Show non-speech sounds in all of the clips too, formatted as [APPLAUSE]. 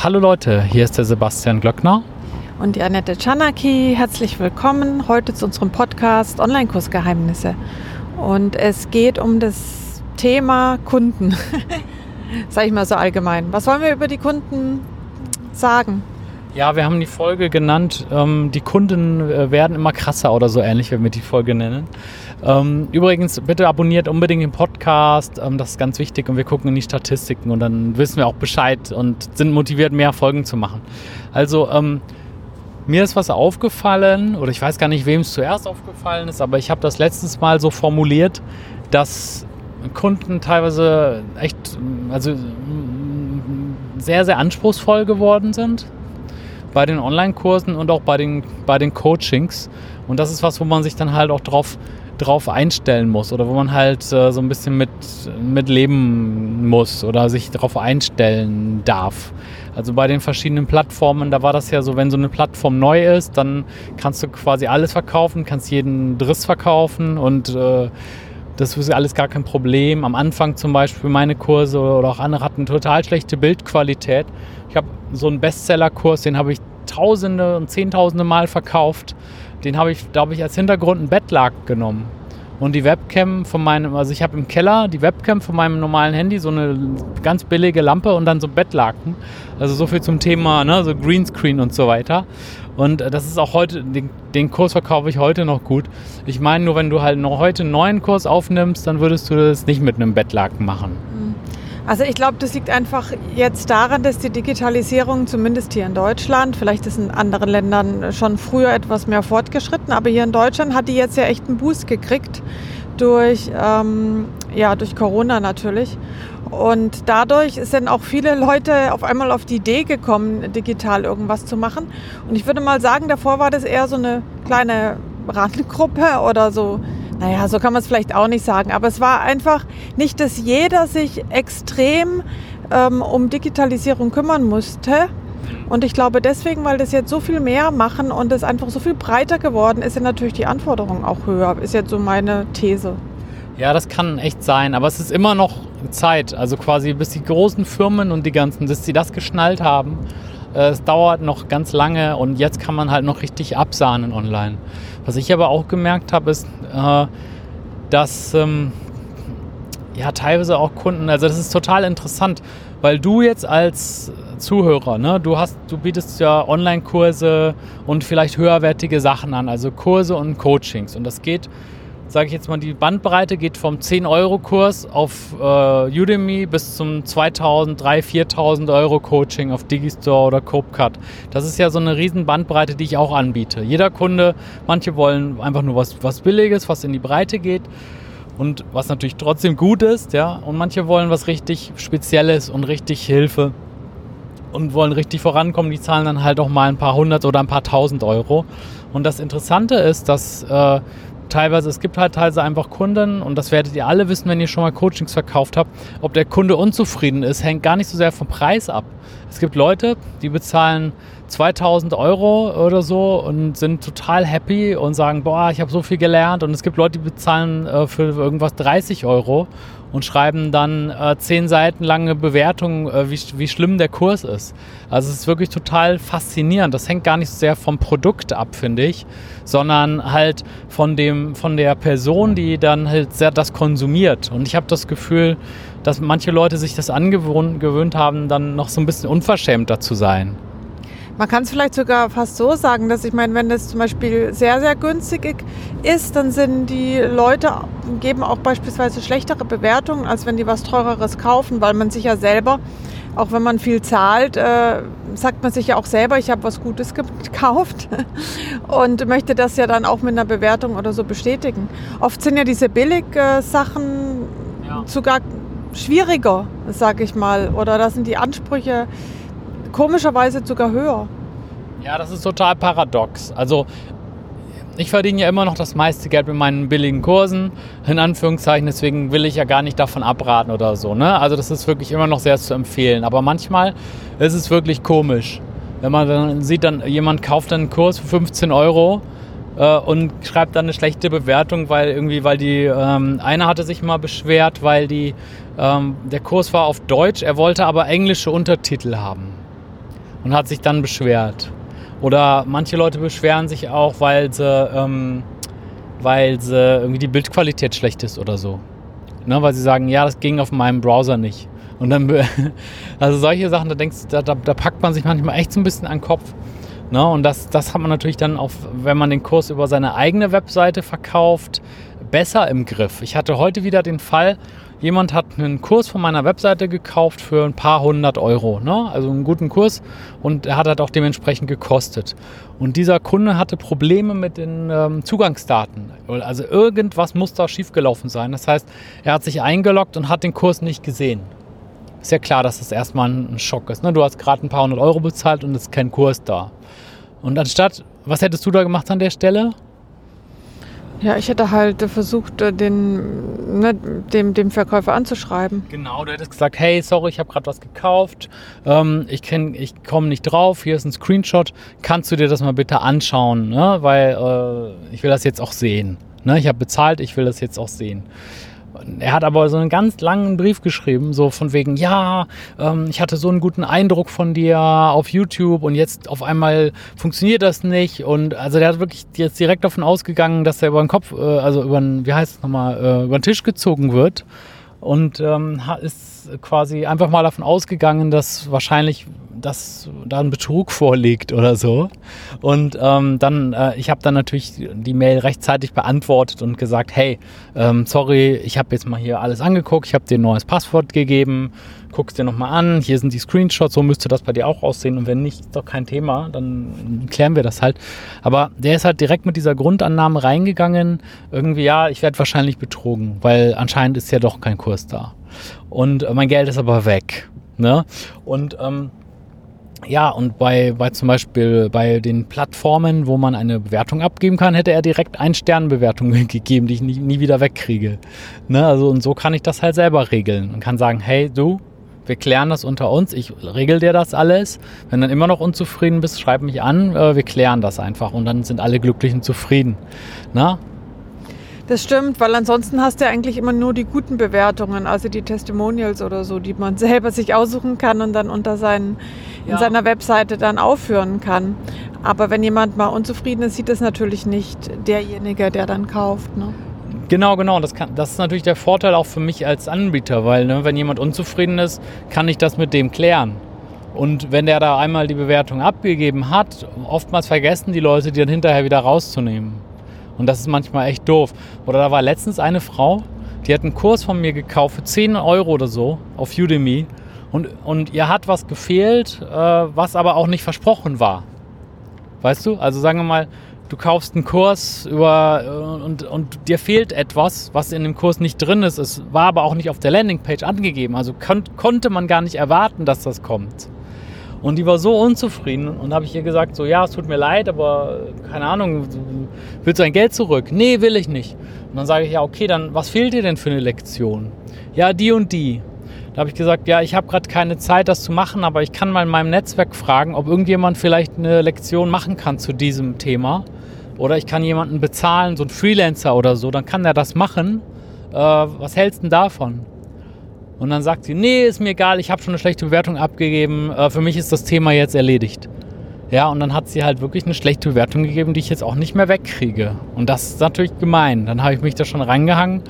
Hallo Leute, hier ist der Sebastian Glöckner. Und die Annette Czanaki. Herzlich willkommen heute zu unserem Podcast Online-Kursgeheimnisse. Und es geht um das Thema Kunden. [LAUGHS] Sag ich mal so allgemein. Was wollen wir über die Kunden sagen? Ja, wir haben die Folge genannt, ähm, die Kunden äh, werden immer krasser oder so ähnlich, wenn wir die Folge nennen. Ähm, übrigens, bitte abonniert unbedingt den Podcast, ähm, das ist ganz wichtig und wir gucken in die Statistiken und dann wissen wir auch Bescheid und sind motiviert, mehr Folgen zu machen. Also, ähm, mir ist was aufgefallen, oder ich weiß gar nicht, wem es zuerst aufgefallen ist, aber ich habe das letztes Mal so formuliert, dass Kunden teilweise echt, also sehr, sehr anspruchsvoll geworden sind bei den Online-Kursen und auch bei den, bei den Coachings. Und das ist was, wo man sich dann halt auch drauf, drauf einstellen muss oder wo man halt äh, so ein bisschen mit, mit leben muss oder sich darauf einstellen darf. Also bei den verschiedenen Plattformen, da war das ja so, wenn so eine Plattform neu ist, dann kannst du quasi alles verkaufen, kannst jeden Driss verkaufen und äh, das ist alles gar kein Problem. Am Anfang zum Beispiel meine Kurse oder auch andere hatten total schlechte Bildqualität. Ich habe so einen Bestsellerkurs, den habe ich tausende und zehntausende Mal verkauft. Den habe ich, habe ich als Hintergrund ein Bettlaken genommen. Und die Webcam von meinem, also ich habe im Keller die Webcam von meinem normalen Handy, so eine ganz billige Lampe und dann so Bettlaken. Also so viel zum Thema, ne, so Greenscreen und so weiter. Und äh, das ist auch heute, den, den Kurs verkaufe ich heute noch gut. Ich meine nur, wenn du halt noch heute einen neuen Kurs aufnimmst, dann würdest du das nicht mit einem Bettlaken machen. Mhm. Also ich glaube, das liegt einfach jetzt daran, dass die Digitalisierung zumindest hier in Deutschland, vielleicht ist in anderen Ländern schon früher etwas mehr fortgeschritten, aber hier in Deutschland hat die jetzt ja echt einen Boost gekriegt durch, ähm, ja, durch Corona natürlich. Und dadurch sind auch viele Leute auf einmal auf die Idee gekommen, digital irgendwas zu machen. Und ich würde mal sagen, davor war das eher so eine kleine Randgruppe oder so naja, so kann man es vielleicht auch nicht sagen, aber es war einfach nicht, dass jeder sich extrem ähm, um Digitalisierung kümmern musste. Und ich glaube deswegen, weil das jetzt so viel mehr machen und es einfach so viel breiter geworden ist, sind natürlich die Anforderungen auch höher, ist jetzt so meine These. Ja, das kann echt sein, aber es ist immer noch Zeit, also quasi bis die großen Firmen und die ganzen, bis sie das geschnallt haben. Äh, es dauert noch ganz lange und jetzt kann man halt noch richtig absahnen online. Was ich aber auch gemerkt habe, ist, äh, dass ähm, ja teilweise auch Kunden, also das ist total interessant, weil du jetzt als Zuhörer, ne, du hast, du bietest ja Online-Kurse und vielleicht höherwertige Sachen an, also Kurse und Coachings. Und das geht sage ich jetzt mal, die Bandbreite geht vom 10-Euro-Kurs auf äh, Udemy bis zum 2000, 3000, 4000 Euro Coaching auf Digistore oder CopeCut. Das ist ja so eine riesen Bandbreite, die ich auch anbiete. Jeder Kunde, manche wollen einfach nur was, was Billiges, was in die Breite geht und was natürlich trotzdem gut ist, ja. Und manche wollen was richtig Spezielles und richtig Hilfe und wollen richtig vorankommen. Die zahlen dann halt auch mal ein paar hundert oder ein paar tausend Euro. Und das Interessante ist, dass äh, teilweise, es gibt halt teilweise einfach Kunden und das werdet ihr alle wissen, wenn ihr schon mal Coachings verkauft habt, ob der Kunde unzufrieden ist, hängt gar nicht so sehr vom Preis ab. Es gibt Leute, die bezahlen 2000 Euro oder so und sind total happy und sagen, boah, ich habe so viel gelernt und es gibt Leute, die bezahlen äh, für irgendwas 30 Euro und schreiben dann äh, zehn Seiten lange Bewertungen, äh, wie, wie schlimm der Kurs ist. Also es ist wirklich total faszinierend. Das hängt gar nicht so sehr vom Produkt ab, finde ich, sondern halt von dem, von der Person, die dann halt sehr das konsumiert. Und ich habe das Gefühl, dass manche Leute sich das angewöhnt haben, dann noch so ein bisschen unverschämter zu sein. Man kann es vielleicht sogar fast so sagen, dass ich meine, wenn das zum Beispiel sehr, sehr günstig ist, dann sind die Leute, geben auch beispielsweise schlechtere Bewertungen, als wenn die was Teureres kaufen, weil man sich ja selber, auch wenn man viel zahlt, äh, sagt man sich ja auch selber, ich habe was Gutes [LAUGHS] gekauft und möchte das ja dann auch mit einer Bewertung oder so bestätigen. Oft sind ja diese Billig-Sachen ja. sogar schwieriger, sage ich mal, oder da sind die Ansprüche komischerweise sogar höher. Ja, das ist total paradox. Also ich verdiene ja immer noch das meiste Geld mit meinen billigen Kursen, in Anführungszeichen, deswegen will ich ja gar nicht davon abraten oder so. Ne? Also das ist wirklich immer noch sehr zu empfehlen. Aber manchmal ist es wirklich komisch. Wenn man dann sieht, dann jemand kauft dann einen Kurs für 15 Euro äh, und schreibt dann eine schlechte Bewertung, weil irgendwie, weil die, ähm, einer hatte sich mal beschwert, weil die, ähm, der Kurs war auf Deutsch, er wollte aber englische Untertitel haben. Und hat sich dann beschwert. Oder manche Leute beschweren sich auch, weil sie, ähm, weil sie irgendwie die Bildqualität schlecht ist oder so. Ne, weil sie sagen, ja, das ging auf meinem Browser nicht. Und dann, [LAUGHS] also solche Sachen, da denkst da, da, da packt man sich manchmal echt so ein bisschen an den Kopf. Ne? Und das, das hat man natürlich dann auch, wenn man den Kurs über seine eigene Webseite verkauft, besser im Griff. Ich hatte heute wieder den Fall, jemand hat einen Kurs von meiner Webseite gekauft für ein paar hundert Euro. Ne? Also einen guten Kurs und er hat halt auch dementsprechend gekostet. Und dieser Kunde hatte Probleme mit den ähm, Zugangsdaten. Also irgendwas muss da schiefgelaufen sein. Das heißt, er hat sich eingeloggt und hat den Kurs nicht gesehen. Ist ja klar, dass das erstmal ein Schock ist. Ne? Du hast gerade ein paar hundert Euro bezahlt und es ist kein Kurs da. Und anstatt, was hättest du da gemacht an der Stelle? Ja, ich hätte halt versucht, äh, den, ne, dem, dem Verkäufer anzuschreiben. Genau, du hättest gesagt, hey, sorry, ich habe gerade was gekauft, ähm, ich, ich komme nicht drauf, hier ist ein Screenshot, kannst du dir das mal bitte anschauen, ne? weil äh, ich will das jetzt auch sehen. Ne? Ich habe bezahlt, ich will das jetzt auch sehen. Er hat aber so einen ganz langen Brief geschrieben, so von wegen, ja, ähm, ich hatte so einen guten Eindruck von dir auf YouTube und jetzt auf einmal funktioniert das nicht. Und also der hat wirklich jetzt direkt davon ausgegangen, dass er über den Kopf, äh, also über den, wie heißt es nochmal, äh, über den Tisch gezogen wird. Und ähm, ist quasi einfach mal davon ausgegangen, dass wahrscheinlich dass da ein Betrug vorliegt oder so. Und ähm, dann, äh, ich habe dann natürlich die Mail rechtzeitig beantwortet und gesagt, hey, ähm, sorry, ich habe jetzt mal hier alles angeguckt, ich habe dir ein neues Passwort gegeben, guck's dir nochmal an, hier sind die Screenshots, so müsste das bei dir auch aussehen. Und wenn nicht, ist doch kein Thema, dann klären wir das halt. Aber der ist halt direkt mit dieser Grundannahme reingegangen, irgendwie, ja, ich werde wahrscheinlich betrogen, weil anscheinend ist ja doch kein Kurs da. Und äh, mein Geld ist aber weg. Ne? Und ähm, ja, und bei, bei zum Beispiel bei den Plattformen, wo man eine Bewertung abgeben kann, hätte er direkt ein Sternbewertung [LAUGHS] gegeben, die ich nie, nie wieder wegkriege. Ne? Also, und so kann ich das halt selber regeln und kann sagen, hey, du, wir klären das unter uns, ich regel dir das alles. Wenn du dann immer noch unzufrieden bist, schreib mich an, äh, wir klären das einfach und dann sind alle glücklich und zufrieden. Na? Das stimmt, weil ansonsten hast du ja eigentlich immer nur die guten Bewertungen, also die Testimonials oder so, die man [LAUGHS] selber sich aussuchen kann und dann unter seinen, ja. in seiner Webseite dann aufführen kann. Aber wenn jemand mal unzufrieden ist, sieht das natürlich nicht derjenige, der dann kauft. Ne? Genau, genau. Das, kann, das ist natürlich der Vorteil auch für mich als Anbieter, weil ne, wenn jemand unzufrieden ist, kann ich das mit dem klären. Und wenn der da einmal die Bewertung abgegeben hat, oftmals vergessen die Leute, die dann hinterher wieder rauszunehmen. Und das ist manchmal echt doof. Oder da war letztens eine Frau, die hat einen Kurs von mir gekauft für 10 Euro oder so auf Udemy. Und, und ihr hat was gefehlt, äh, was aber auch nicht versprochen war. Weißt du? Also sagen wir mal, du kaufst einen Kurs über äh, und, und dir fehlt etwas, was in dem Kurs nicht drin ist. Es war aber auch nicht auf der Landingpage angegeben. Also kon konnte man gar nicht erwarten, dass das kommt. Und die war so unzufrieden und habe ich ihr gesagt, so ja, es tut mir leid, aber keine Ahnung, willst du dein Geld zurück? Nee, will ich nicht. Und dann sage ich, ja, okay, dann was fehlt dir denn für eine Lektion? Ja, die und die. Da habe ich gesagt, ja, ich habe gerade keine Zeit, das zu machen, aber ich kann mal in meinem Netzwerk fragen, ob irgendjemand vielleicht eine Lektion machen kann zu diesem Thema. Oder ich kann jemanden bezahlen, so ein Freelancer oder so, dann kann der das machen. Äh, was hältst du denn davon? Und dann sagt sie, nee, ist mir egal, ich habe schon eine schlechte Bewertung abgegeben, äh, für mich ist das Thema jetzt erledigt. Ja, und dann hat sie halt wirklich eine schlechte Bewertung gegeben, die ich jetzt auch nicht mehr wegkriege. Und das ist natürlich gemein. Dann habe ich mich da schon rangehangen,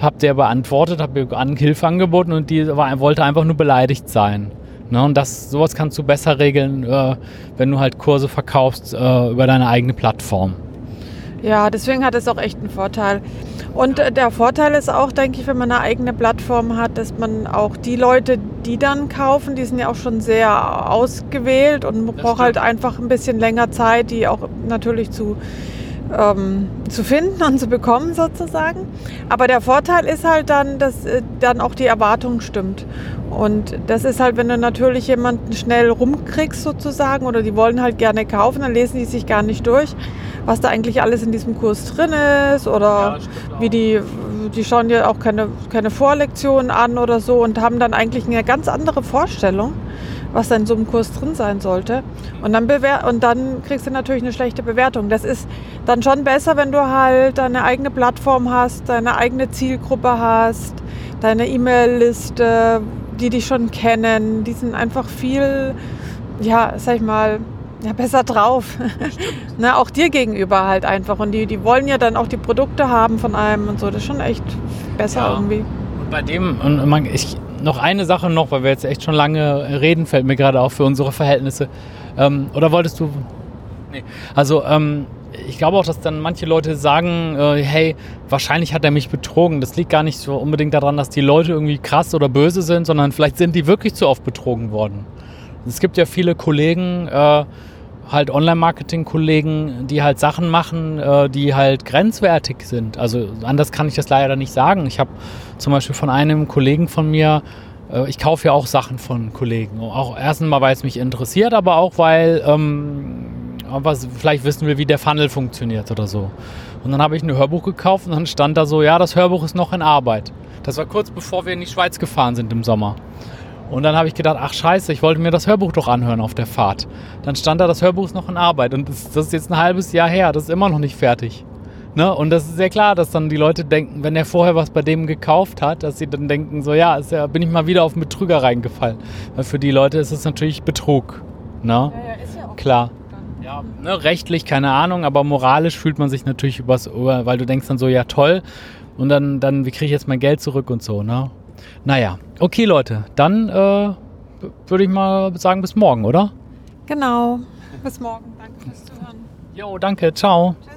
habe der beantwortet, habe ihr Hilfe angeboten und die war, wollte einfach nur beleidigt sein. Ne, und das, sowas kannst du besser regeln, äh, wenn du halt Kurse verkaufst äh, über deine eigene Plattform. Ja, deswegen hat es auch echt einen Vorteil. Und äh, der Vorteil ist auch, denke ich, wenn man eine eigene Plattform hat, dass man auch die Leute, die dann kaufen, die sind ja auch schon sehr ausgewählt und man braucht halt einfach ein bisschen länger Zeit, die auch natürlich zu, ähm, zu finden und zu bekommen sozusagen. Aber der Vorteil ist halt dann, dass äh, dann auch die Erwartung stimmt. Und das ist halt, wenn du natürlich jemanden schnell rumkriegst sozusagen oder die wollen halt gerne kaufen, dann lesen die sich gar nicht durch was da eigentlich alles in diesem Kurs drin ist oder ja, wie die, die schauen ja auch keine, keine Vorlektionen an oder so und haben dann eigentlich eine ganz andere Vorstellung, was da in so einem Kurs drin sein sollte. Und dann, bewer und dann kriegst du natürlich eine schlechte Bewertung. Das ist dann schon besser, wenn du halt deine eigene Plattform hast, deine eigene Zielgruppe hast, deine E-Mail-Liste, die dich schon kennen. Die sind einfach viel ja, sag ich mal, ja, besser drauf. [LAUGHS] ne, auch dir gegenüber halt einfach. Und die, die wollen ja dann auch die Produkte haben von einem und so. Das ist schon echt besser ja. irgendwie. Und bei dem, und man, ich, noch eine Sache noch, weil wir jetzt echt schon lange reden, fällt mir gerade auf für unsere Verhältnisse. Ähm, oder wolltest du. Nee. Also, ähm, ich glaube auch, dass dann manche Leute sagen, äh, hey, wahrscheinlich hat er mich betrogen. Das liegt gar nicht so unbedingt daran, dass die Leute irgendwie krass oder böse sind, sondern vielleicht sind die wirklich zu oft betrogen worden. Es gibt ja viele Kollegen, äh, halt Online-Marketing-Kollegen, die halt Sachen machen, äh, die halt grenzwertig sind. Also anders kann ich das leider nicht sagen. Ich habe zum Beispiel von einem Kollegen von mir, äh, ich kaufe ja auch Sachen von Kollegen. Auch erstens mal, weil es mich interessiert, aber auch weil ähm, was vielleicht wissen will, wie der Funnel funktioniert oder so. Und dann habe ich ein Hörbuch gekauft und dann stand da so, ja, das Hörbuch ist noch in Arbeit. Das war kurz bevor wir in die Schweiz gefahren sind im Sommer. Und dann habe ich gedacht, ach scheiße, ich wollte mir das Hörbuch doch anhören auf der Fahrt. Dann stand da, das Hörbuch ist noch in Arbeit. Und das, das ist jetzt ein halbes Jahr her, das ist immer noch nicht fertig. Ne? Und das ist sehr klar, dass dann die Leute denken, wenn er vorher was bei dem gekauft hat, dass sie dann denken, so ja, ja bin ich mal wieder auf Betrüger reingefallen. Weil für die Leute ist es natürlich Betrug. Ne? Ja, ja, ist ja auch klar. Ja, ne, rechtlich keine Ahnung, aber moralisch fühlt man sich natürlich übers Ohr, weil du denkst dann so, ja toll. Und dann, dann wie kriege ich jetzt mein Geld zurück und so, ne? Naja, okay Leute, dann äh, würde ich mal sagen, bis morgen, oder? Genau, bis morgen. Danke fürs Zuhören. Jo, danke, ciao. Tschüss.